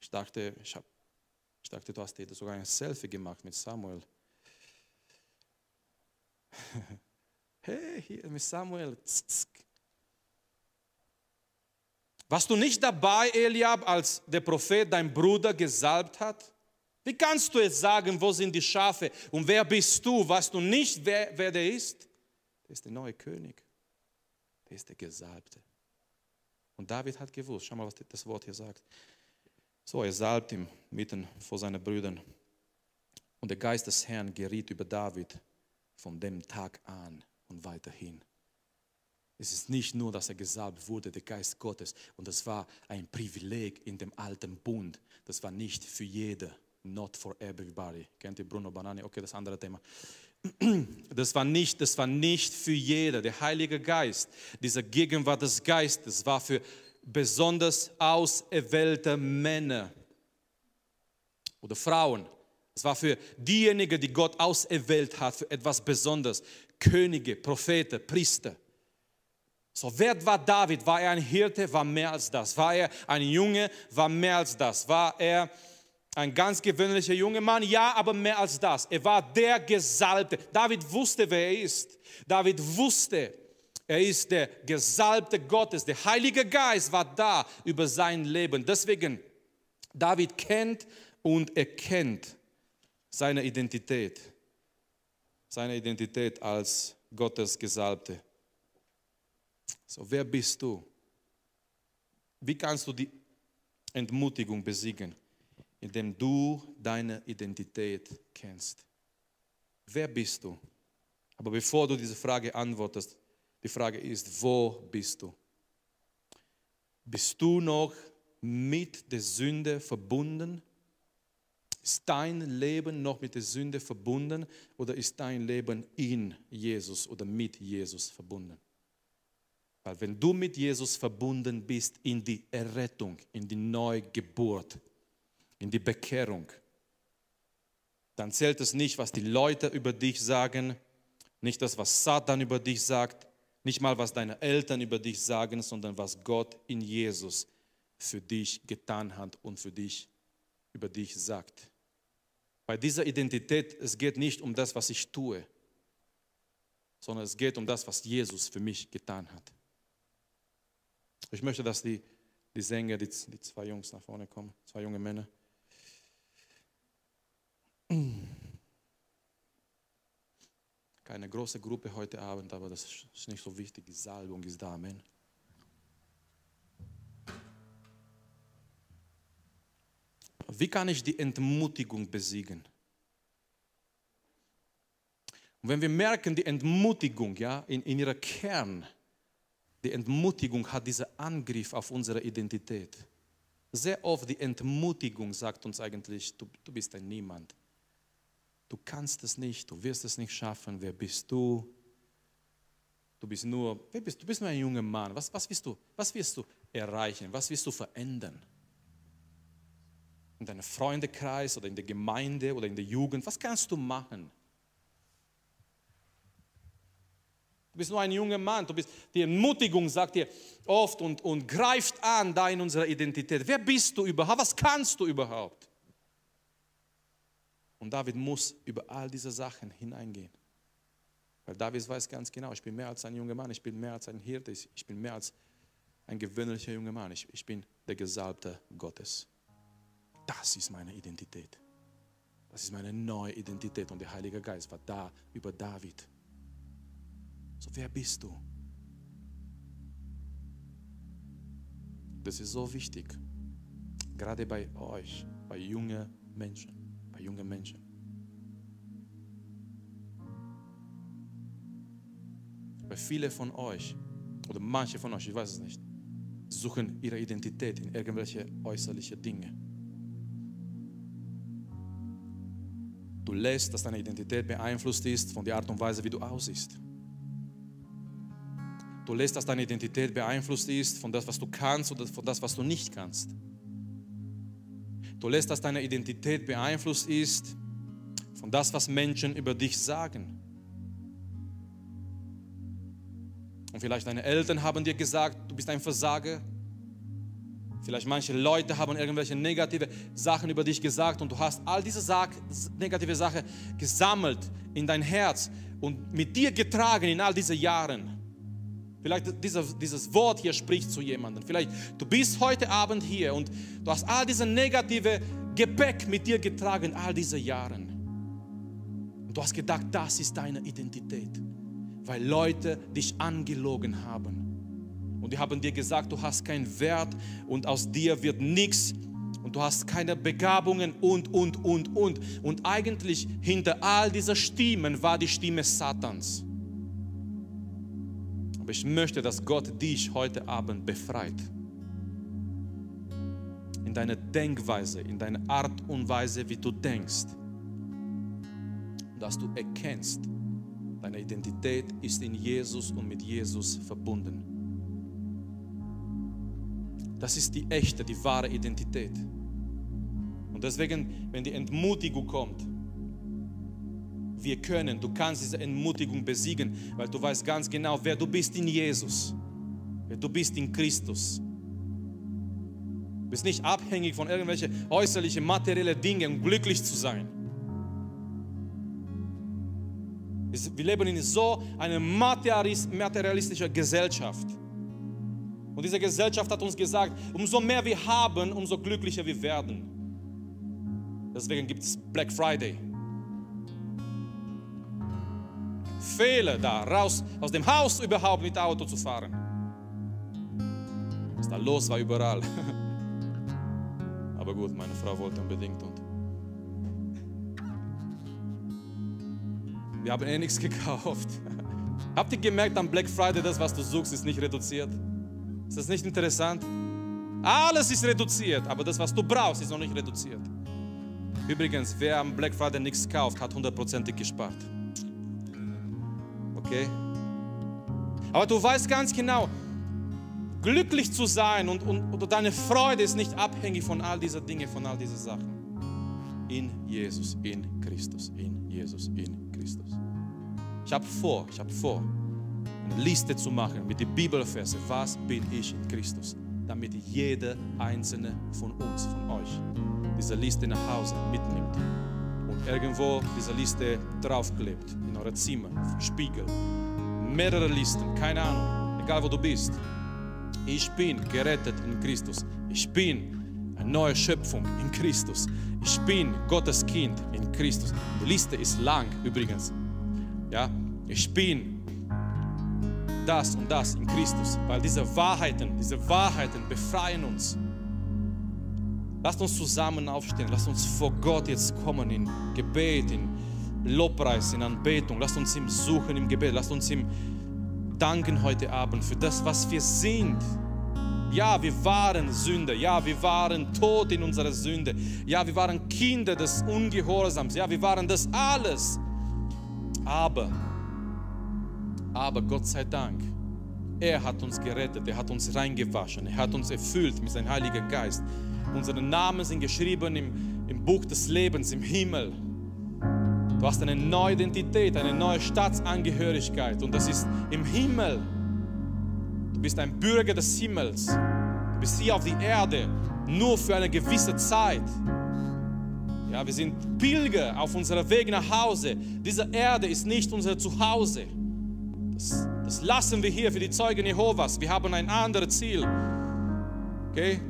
Ich dachte, ich, hab, ich dachte, du hast sogar ein Selfie gemacht mit Samuel. (laughs) Hey, hier mit Samuel. Warst du nicht dabei, Eliab, als der Prophet dein Bruder gesalbt hat? Wie kannst du jetzt sagen, wo sind die Schafe und wer bist du? Weißt du nicht, wer, wer der ist? Der ist der neue König. Der ist der Gesalbte. Und David hat gewusst, schau mal, was das Wort hier sagt. So, er salbt ihn mitten vor seinen Brüdern. Und der Geist des Herrn geriet über David von dem Tag an und weiterhin. Es ist nicht nur, dass er gesalbt wurde, der Geist Gottes, und das war ein Privileg in dem alten Bund. Das war nicht für jede, not for everybody. Kennt ihr Bruno Banani? Okay, das andere Thema. (clears throat) Das war nicht, das war nicht für jeder. Der Heilige Geist, diese Gegenwart des Geistes war für besonders auserwählte Männer oder Frauen. Es war für diejenigen, die Gott auserwählt hat, für etwas Besonderes. Könige, Propheten, Priester. So, wer war David? War er ein Hirte? War mehr als das. War er ein Junge? War mehr als das. War er ein ganz gewöhnlicher junger Mann? Ja, aber mehr als das. Er war der Gesalbte. David wusste, wer er ist. David wusste, er ist der Gesalbte Gottes. Der Heilige Geist war da über sein Leben. Deswegen, David kennt und erkennt seine Identität, seine Identität als Gottes Gesalbte. So, wer bist du? Wie kannst du die Entmutigung besiegen? Indem du deine Identität kennst. Wer bist du? Aber bevor du diese Frage antwortest, die Frage ist, wo bist du? Bist du noch mit der Sünde verbunden? Ist dein Leben noch mit der Sünde verbunden oder ist dein Leben in Jesus oder mit Jesus verbunden? Weil wenn du mit Jesus verbunden bist in die Errettung, in die Neugeburt, in die Bekehrung, dann zählt es nicht, was die Leute über dich sagen, nicht das, was Satan über dich sagt, nicht mal, was deine Eltern über dich sagen, sondern was Gott in Jesus für dich getan hat und für dich über dich sagt. Bei dieser Identität, es geht nicht um das, was ich tue, sondern es geht um das, was Jesus für mich getan hat. Ich möchte, dass die, die Sänger, die, die zwei Jungs nach vorne kommen, zwei junge Männer. Keine große Gruppe heute Abend, aber das ist nicht so wichtig. Die Salbung ist da. Amen. Wie kann ich die Entmutigung besiegen? Und wenn wir merken, die Entmutigung, ja, in, in ihrer Kern, die Entmutigung hat diesen Angriff auf unsere Identität. Sehr oft die Entmutigung sagt uns eigentlich, du, du bist ein Niemand. Du kannst es nicht, du wirst es nicht schaffen. Wer bist du? Du bist nur, wer bist, du bist nur ein junger Mann. Was, was, willst du, was wirst du erreichen? Was wirst du verändern? In deinem Freundekreis oder in der Gemeinde oder in der Jugend, was kannst du machen? Du bist nur ein junger Mann. Du bist, die Entmutigung sagt dir oft und, und greift an da in unserer Identität. Wer bist du überhaupt? Was kannst du überhaupt? Und David muss über all diese Sachen hineingehen. Weil David weiß ganz genau, ich bin mehr als ein junger Mann, ich bin mehr als ein Hirte, ich bin mehr als ein gewöhnlicher junger Mann, ich, ich bin der Gesalbte Gottes. Das ist meine Identität. Das ist meine neue Identität und der Heilige Geist war da über David. So, wer bist du? Das ist so wichtig, gerade bei euch, bei jungen Menschen, bei jungen Menschen. Weil viele von euch, oder manche von euch, ich weiß es nicht, suchen ihre Identität in irgendwelche äußerliche Dinge. Du lässt, dass deine Identität beeinflusst ist von der Art und Weise, wie du aussiehst. Du lässt, dass deine Identität beeinflusst ist von das, was du kannst oder von das, was du nicht kannst. Du lässt, dass deine Identität beeinflusst ist von das, was Menschen über dich sagen. Und vielleicht deine Eltern haben dir gesagt, du bist ein Versager. Vielleicht manche Leute haben irgendwelche negative Sachen über dich gesagt und du hast all diese negative Sachen gesammelt in dein Herz und mit dir getragen in all diese Jahren. Vielleicht dieser, dieses Wort hier spricht zu jemandem. Vielleicht du bist heute Abend hier und du hast all diese negative Gepäck mit dir getragen all diese Jahren. Und du hast gedacht, das ist deine Identität weil Leute dich angelogen haben. Und die haben dir gesagt, du hast keinen Wert und aus dir wird nichts und du hast keine Begabungen und, und, und, und. Und eigentlich hinter all dieser Stimmen war die Stimme Satans. Aber ich möchte, dass Gott dich heute Abend befreit. In deiner Denkweise, in deiner Art und Weise, wie du denkst. Dass du erkennst, Deine Identität ist in Jesus und mit Jesus verbunden. Das ist die echte, die wahre Identität. Und deswegen, wenn die Entmutigung kommt, wir können, du kannst diese Entmutigung besiegen, weil du weißt ganz genau, wer du bist in Jesus, wer du bist in Christus. Du bist nicht abhängig von irgendwelchen äußerlichen materiellen Dingen, um glücklich zu sein. Wir leben in so einer materialistischen Gesellschaft. Und diese Gesellschaft hat uns gesagt, umso mehr wir haben, umso glücklicher wir werden. Deswegen gibt es Black Friday. Fehler da, raus aus dem Haus überhaupt mit Auto zu fahren. Was da los war überall. (laughs) Aber gut, meine Frau wollte unbedingt und Wir haben eh nichts gekauft. (laughs) Habt ihr gemerkt am Black Friday, das, was du suchst, ist nicht reduziert? Ist das nicht interessant? Alles ist reduziert, aber das, was du brauchst, ist noch nicht reduziert. Übrigens, wer am Black Friday nichts kauft, hat hundertprozentig gespart. Okay? Aber du weißt ganz genau, glücklich zu sein und, und oder deine Freude ist nicht abhängig von all diesen Dingen, von all diesen Sachen. In Jesus, in Christus, in Jesus, in Christus. Ich habe vor, ich habe vor, eine Liste zu machen mit den Bibelverse. Was bin ich in Christus? Damit jeder einzelne von uns, von euch, diese Liste nach Hause mitnimmt und irgendwo diese Liste draufklebt, in eurem Zimmer, Spiegel. Mehrere Listen, keine Ahnung, egal wo du bist. Ich bin gerettet in Christus. Ich bin eine neue Schöpfung in Christus. Ich bin Gottes Kind in Christus. Die Liste ist lang übrigens. Ja, ich bin das und das in Christus, weil diese Wahrheiten, diese Wahrheiten befreien uns. Lasst uns zusammen aufstehen, lasst uns vor Gott jetzt kommen in Gebet, in Lobpreis, in Anbetung. Lasst uns ihm suchen im Gebet. Lasst uns ihm danken heute Abend für das, was wir sind. Ja, wir waren Sünder. Ja, wir waren tot in unserer Sünde. Ja, wir waren Kinder des Ungehorsams. Ja, wir waren das alles. Aber, aber Gott sei Dank, er hat uns gerettet, er hat uns reingewaschen, er hat uns erfüllt mit seinem Heiligen Geist. Unsere Namen sind geschrieben im, im Buch des Lebens im Himmel. Du hast eine neue Identität, eine neue Staatsangehörigkeit und das ist im Himmel. Du bist ein Bürger des Himmels. Du bist hier auf die Erde nur für eine gewisse Zeit. Ja, wir sind Pilger auf unserem Weg nach Hause. Diese Erde ist nicht unser Zuhause. Das, das lassen wir hier für die Zeugen Jehovas. Wir haben ein anderes Ziel. Okay?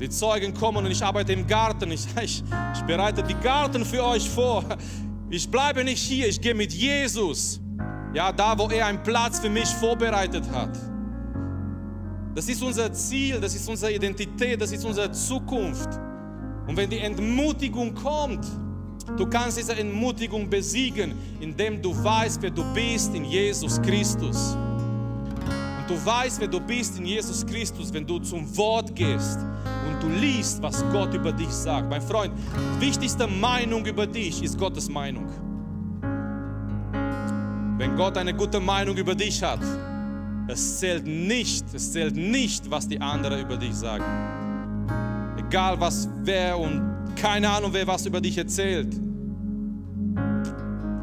Die Zeugen kommen und ich arbeite im Garten. Ich, (laughs) ich, ich bereite die Garten für euch vor. Ich bleibe nicht hier, ich gehe mit Jesus. Ja, da, wo er einen Platz für mich vorbereitet hat. Das ist unser Ziel, das ist unsere Identität, das ist unsere Zukunft. Und wenn die Entmutigung kommt, du kannst diese Entmutigung besiegen, indem du weißt, wer du bist in Jesus Christus. Und du weißt, wer du bist in Jesus Christus, wenn du zum Wort gehst und du liest, was Gott über dich sagt. Mein Freund, wichtigste Meinung über dich ist Gottes Meinung. Wenn Gott eine gute Meinung über dich hat, es zählt nicht, es zählt nicht, was die anderen über dich sagen. Egal was wer und keine Ahnung, wer was über dich erzählt.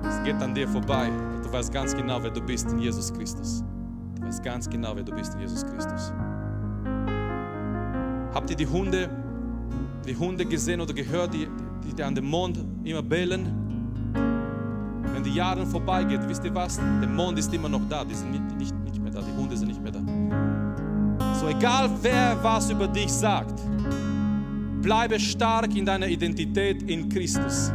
Es geht an dir vorbei. Du weißt ganz genau, wer du bist in Jesus Christus. Du weißt ganz genau, wer du bist in Jesus Christus. Habt ihr die Hunde, die Hunde gesehen oder gehört, die, die, an dem Mond immer bellen? Wenn die Jahre vorbeigeht, wisst ihr was? Der Mond ist immer noch da, die sind nicht, nicht, nicht mehr da, die Hunde sind nicht mehr da. So egal wer was über dich sagt, bleibe stark in deiner Identität in Christus.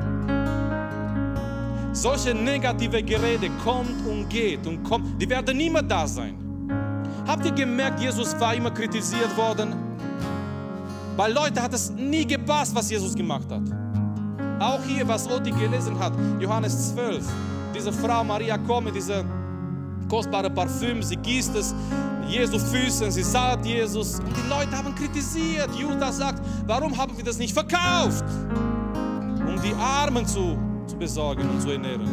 Solche negative Gerede kommt und geht und kommt, die werden immer da sein. Habt ihr gemerkt, Jesus war immer kritisiert worden? Weil Leute hat es nie gepasst, was Jesus gemacht hat. Auch hier, was Oti gelesen hat, Johannes 12. Diese Frau Maria kommt mit diesem kostbaren Parfüm, sie gießt es Jesu Füßen, sie salbt Jesus. Und die Leute haben kritisiert. Judas sagt, warum haben wir das nicht verkauft? Um die Armen zu, zu besorgen und zu ernähren.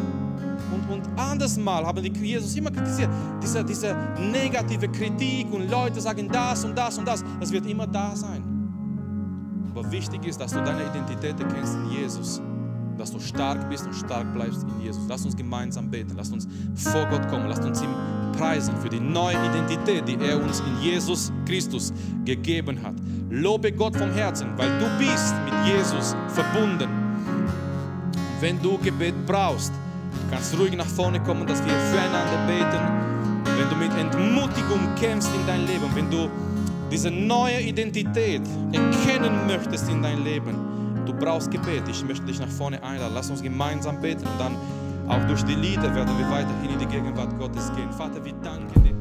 Und, und anders mal haben die Jesus immer kritisiert. Diese, diese negative Kritik und Leute sagen das und das und das, das wird immer da sein. Aber wichtig ist, dass du deine Identität erkennst in Jesus. Dass du stark bist und stark bleibst in Jesus. Lass uns gemeinsam beten. Lass uns vor Gott kommen. Lass uns ihm preisen für die neue Identität, die er uns in Jesus Christus gegeben hat. Lobe Gott vom Herzen, weil du bist mit Jesus verbunden. Wenn du Gebet brauchst, kannst ruhig nach vorne kommen, dass wir füreinander beten. Wenn du mit Entmutigung kämpfst in dein Leben, wenn du diese neue Identität erkennen möchtest in dein Leben, du brauchst Gebet. Ich möchte dich nach vorne einladen. Lass uns gemeinsam beten und dann auch durch die Lieder werden wir weiterhin in die Gegenwart Gottes gehen. Vater, wir danken dir.